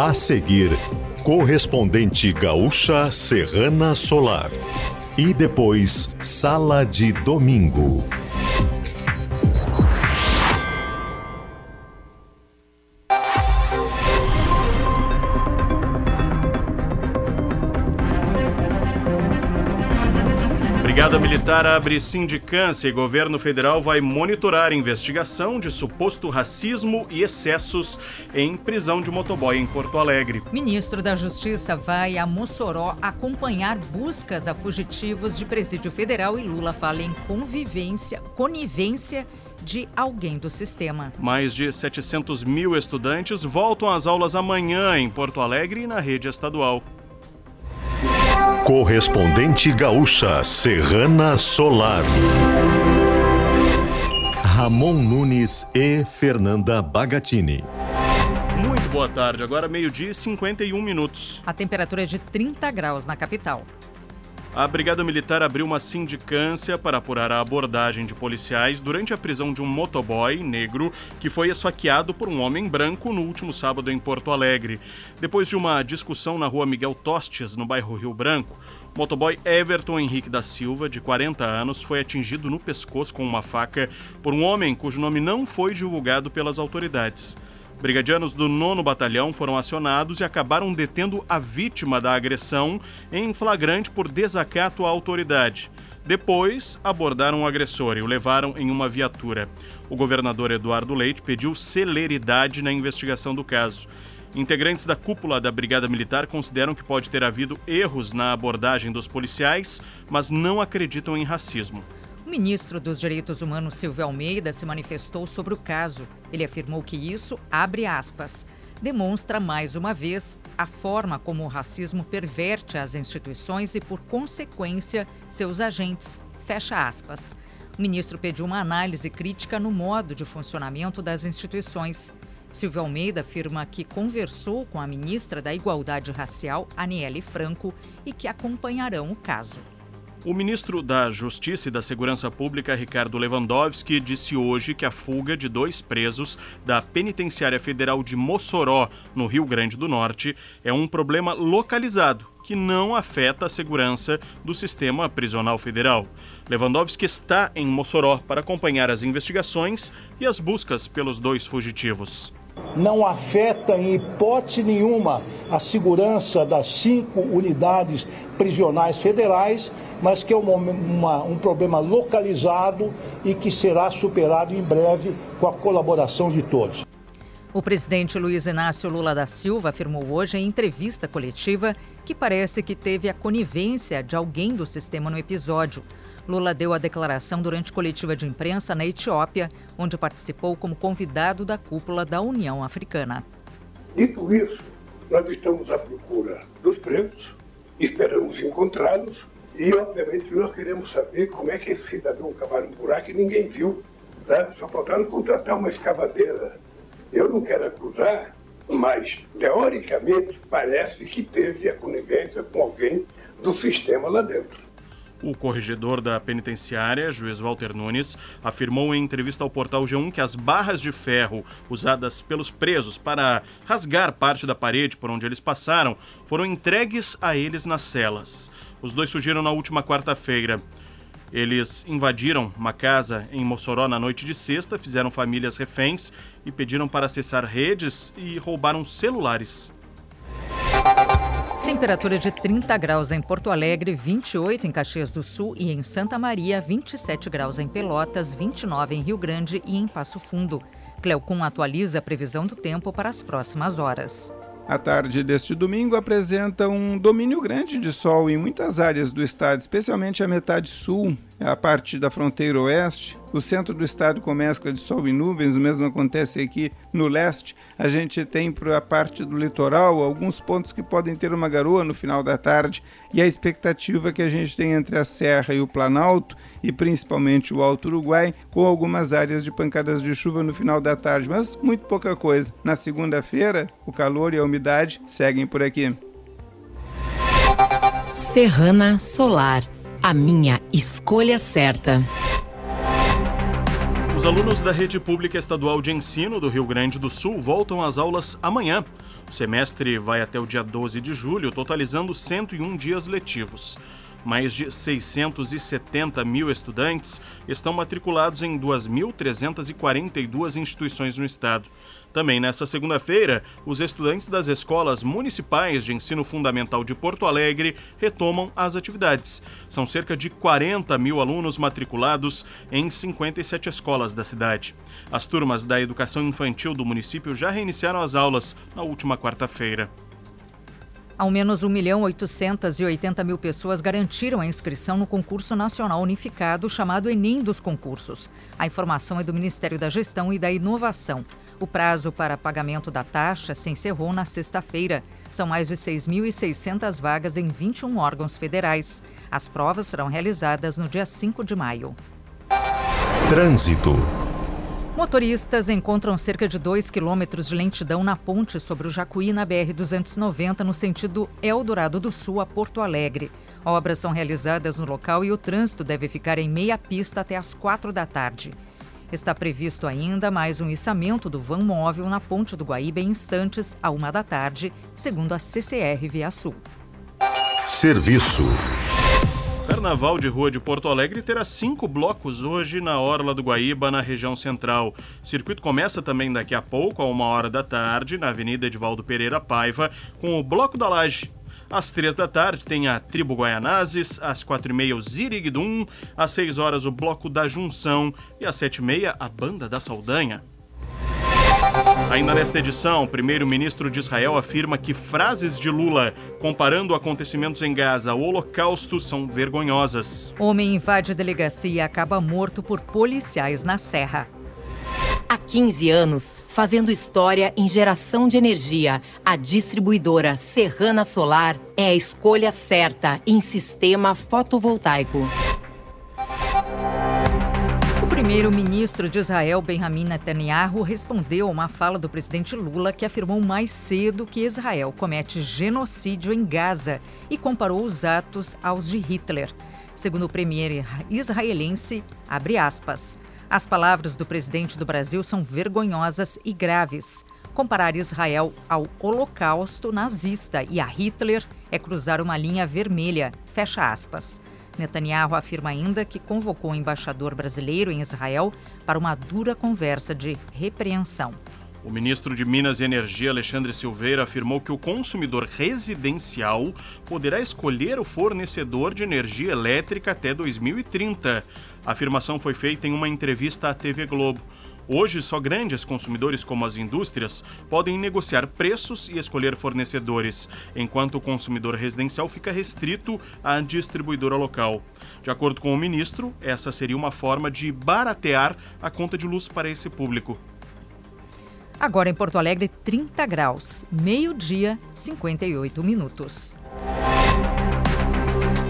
A seguir, correspondente gaúcha Serrana Solar. E depois, Sala de Domingo. Brigada Militar abre sindicância e governo federal vai monitorar investigação de suposto racismo e excessos em prisão de motoboy em Porto Alegre. Ministro da Justiça vai a Mossoró acompanhar buscas a fugitivos de presídio federal e Lula fala em convivência, conivência de alguém do sistema. Mais de 700 mil estudantes voltam às aulas amanhã em Porto Alegre e na rede estadual. Correspondente gaúcha Serrana Solar. Ramon Nunes e Fernanda Bagatini. Muito boa tarde, agora meio-dia e 51 minutos. A temperatura é de 30 graus na capital. A Brigada Militar abriu uma sindicância para apurar a abordagem de policiais durante a prisão de um motoboy negro que foi esfaqueado por um homem branco no último sábado em Porto Alegre. Depois de uma discussão na rua Miguel Tostes, no bairro Rio Branco, motoboy Everton Henrique da Silva, de 40 anos, foi atingido no pescoço com uma faca por um homem cujo nome não foi divulgado pelas autoridades. Brigadianos do 9 Batalhão foram acionados e acabaram detendo a vítima da agressão em flagrante por desacato à autoridade. Depois, abordaram o agressor e o levaram em uma viatura. O governador Eduardo Leite pediu celeridade na investigação do caso. Integrantes da cúpula da Brigada Militar consideram que pode ter havido erros na abordagem dos policiais, mas não acreditam em racismo. O ministro dos Direitos Humanos, Silvio Almeida, se manifestou sobre o caso. Ele afirmou que isso, abre aspas, demonstra mais uma vez a forma como o racismo perverte as instituições e, por consequência, seus agentes. Fecha aspas. O ministro pediu uma análise crítica no modo de funcionamento das instituições. Silvio Almeida afirma que conversou com a ministra da Igualdade Racial, Aniele Franco, e que acompanharão o caso. O ministro da Justiça e da Segurança Pública, Ricardo Lewandowski, disse hoje que a fuga de dois presos da Penitenciária Federal de Mossoró, no Rio Grande do Norte, é um problema localizado que não afeta a segurança do sistema prisional federal. Lewandowski está em Mossoró para acompanhar as investigações e as buscas pelos dois fugitivos não afeta em hipótese nenhuma a segurança das cinco unidades prisionais federais, mas que é uma, um problema localizado e que será superado em breve com a colaboração de todos. O presidente Luiz Inácio Lula da Silva afirmou hoje em entrevista coletiva que parece que teve a conivência de alguém do sistema no episódio. Lula deu a declaração durante coletiva de imprensa na Etiópia, onde participou como convidado da cúpula da União Africana. Dito isso, nós estamos à procura dos presos, esperamos encontrá-los e, obviamente, nós queremos saber como é que esse cidadão cavaram um buraco e ninguém viu. Né? Só faltaram contratar uma escavadeira. Eu não quero acusar, mas, teoricamente, parece que teve a conivência com alguém do sistema lá dentro. O corregedor da penitenciária, juiz Walter Nunes, afirmou em entrevista ao portal G1 que as barras de ferro usadas pelos presos para rasgar parte da parede por onde eles passaram foram entregues a eles nas celas. Os dois surgiram na última quarta-feira. Eles invadiram uma casa em Mossoró na noite de sexta, fizeram famílias reféns e pediram para acessar redes e roubaram celulares. Temperatura de 30 graus em Porto Alegre, 28 em Caxias do Sul e em Santa Maria, 27 graus em Pelotas, 29 em Rio Grande e em Passo Fundo. Cleocum atualiza a previsão do tempo para as próximas horas. A tarde deste domingo apresenta um domínio grande de sol em muitas áreas do estado, especialmente a metade sul, a parte da fronteira oeste. O centro do estado com mescla de sol e nuvens, o mesmo acontece aqui no leste. A gente tem para a parte do litoral alguns pontos que podem ter uma garoa no final da tarde e a expectativa que a gente tem entre a Serra e o Planalto e principalmente o Alto Uruguai, com algumas áreas de pancadas de chuva no final da tarde, mas muito pouca coisa. Na segunda-feira, o calor e a umidade seguem por aqui. Serrana Solar, a minha escolha certa. Os alunos da Rede Pública Estadual de Ensino do Rio Grande do Sul voltam às aulas amanhã. O semestre vai até o dia 12 de julho, totalizando 101 dias letivos. Mais de 670 mil estudantes estão matriculados em 2.342 instituições no estado. Também nesta segunda-feira, os estudantes das escolas municipais de ensino fundamental de Porto Alegre retomam as atividades. São cerca de 40 mil alunos matriculados em 57 escolas da cidade. As turmas da educação infantil do município já reiniciaram as aulas na última quarta-feira. Ao menos 1 milhão 880 mil pessoas garantiram a inscrição no concurso nacional unificado chamado Enem dos concursos. A informação é do Ministério da Gestão e da Inovação. O prazo para pagamento da taxa se encerrou na sexta-feira. São mais de 6.600 vagas em 21 órgãos federais. As provas serão realizadas no dia 5 de maio. Trânsito. Motoristas encontram cerca de 2 quilômetros de lentidão na ponte sobre o Jacuí, na BR-290, no sentido Eldorado do Sul a Porto Alegre. Obras são realizadas no local e o trânsito deve ficar em meia pista até às quatro da tarde. Está previsto ainda mais um içamento do vão móvel na Ponte do Guaíba em instantes, à uma da tarde, segundo a CCR Via Sul. Serviço. Carnaval de Rua de Porto Alegre terá cinco blocos hoje na Orla do Guaíba, na região central. O circuito começa também daqui a pouco, a uma hora da tarde, na Avenida Edvaldo Pereira Paiva, com o Bloco da Laje. Às três da tarde tem a Tribo Guaianazes, às quatro e meia o Ziriguidum, às seis horas o Bloco da Junção e às sete e meia a Banda da Saldanha. Ainda nesta edição, o primeiro-ministro de Israel afirma que frases de Lula comparando acontecimentos em Gaza ao Holocausto são vergonhosas. Homem invade delegacia e acaba morto por policiais na Serra. Há 15 anos, fazendo história em geração de energia, a distribuidora Serrana Solar é a escolha certa em sistema fotovoltaico primeiro-ministro de Israel, Benjamin Netanyahu, respondeu a uma fala do presidente Lula que afirmou mais cedo que Israel comete genocídio em Gaza e comparou os atos aos de Hitler. Segundo o premier israelense, abre aspas, as palavras do presidente do Brasil são vergonhosas e graves. Comparar Israel ao holocausto nazista e a Hitler é cruzar uma linha vermelha, fecha aspas. Netanyahu afirma ainda que convocou o embaixador brasileiro em Israel para uma dura conversa de repreensão. O ministro de Minas e Energia, Alexandre Silveira, afirmou que o consumidor residencial poderá escolher o fornecedor de energia elétrica até 2030. A afirmação foi feita em uma entrevista à TV Globo. Hoje, só grandes consumidores como as indústrias podem negociar preços e escolher fornecedores, enquanto o consumidor residencial fica restrito à distribuidora local. De acordo com o ministro, essa seria uma forma de baratear a conta de luz para esse público. Agora em Porto Alegre, 30 graus, meio-dia, 58 minutos.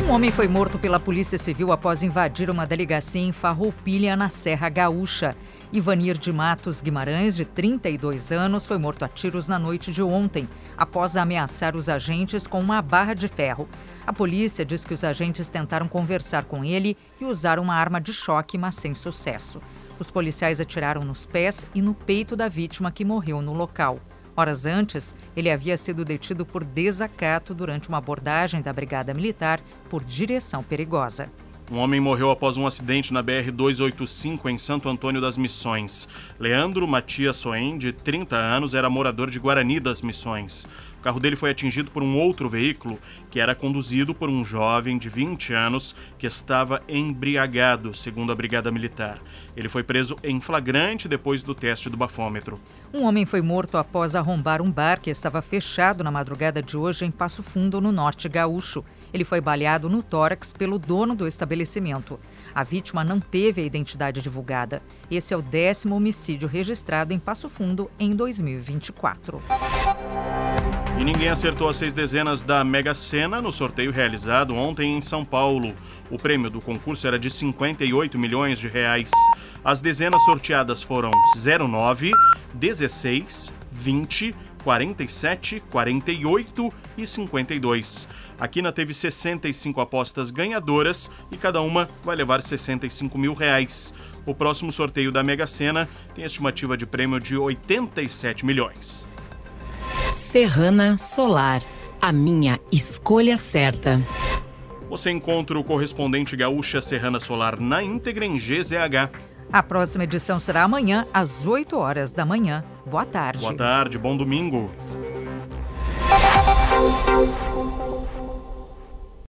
Um homem foi morto pela Polícia Civil após invadir uma delegacia em Farroupilha, na Serra Gaúcha. Ivanir de Matos Guimarães, de 32 anos, foi morto a tiros na noite de ontem, após ameaçar os agentes com uma barra de ferro. A polícia diz que os agentes tentaram conversar com ele e usar uma arma de choque, mas sem sucesso. Os policiais atiraram nos pés e no peito da vítima que morreu no local. Horas antes, ele havia sido detido por desacato durante uma abordagem da Brigada Militar por direção perigosa. Um homem morreu após um acidente na BR-285 em Santo Antônio das Missões. Leandro Matias Soen, de 30 anos, era morador de Guarani das Missões. O carro dele foi atingido por um outro veículo que era conduzido por um jovem de 20 anos que estava embriagado, segundo a Brigada Militar. Ele foi preso em flagrante depois do teste do bafômetro. Um homem foi morto após arrombar um bar que estava fechado na madrugada de hoje em Passo Fundo, no norte gaúcho. Ele foi baleado no tórax pelo dono do estabelecimento. A vítima não teve a identidade divulgada. Esse é o décimo homicídio registrado em Passo Fundo em 2024. E ninguém acertou as seis dezenas da Mega Sena no sorteio realizado ontem em São Paulo. O prêmio do concurso era de 58 milhões de reais. As dezenas sorteadas foram 09, 16, 20, 47, 48 e 52. A Quina teve 65 apostas ganhadoras e cada uma vai levar 65 mil reais. O próximo sorteio da Mega Sena tem estimativa de prêmio de 87 milhões. Serrana Solar, a minha escolha certa. Você encontra o correspondente gaúcha Serrana Solar na íntegra em GZH. A próxima edição será amanhã, às 8 horas da manhã. Boa tarde. Boa tarde, bom domingo.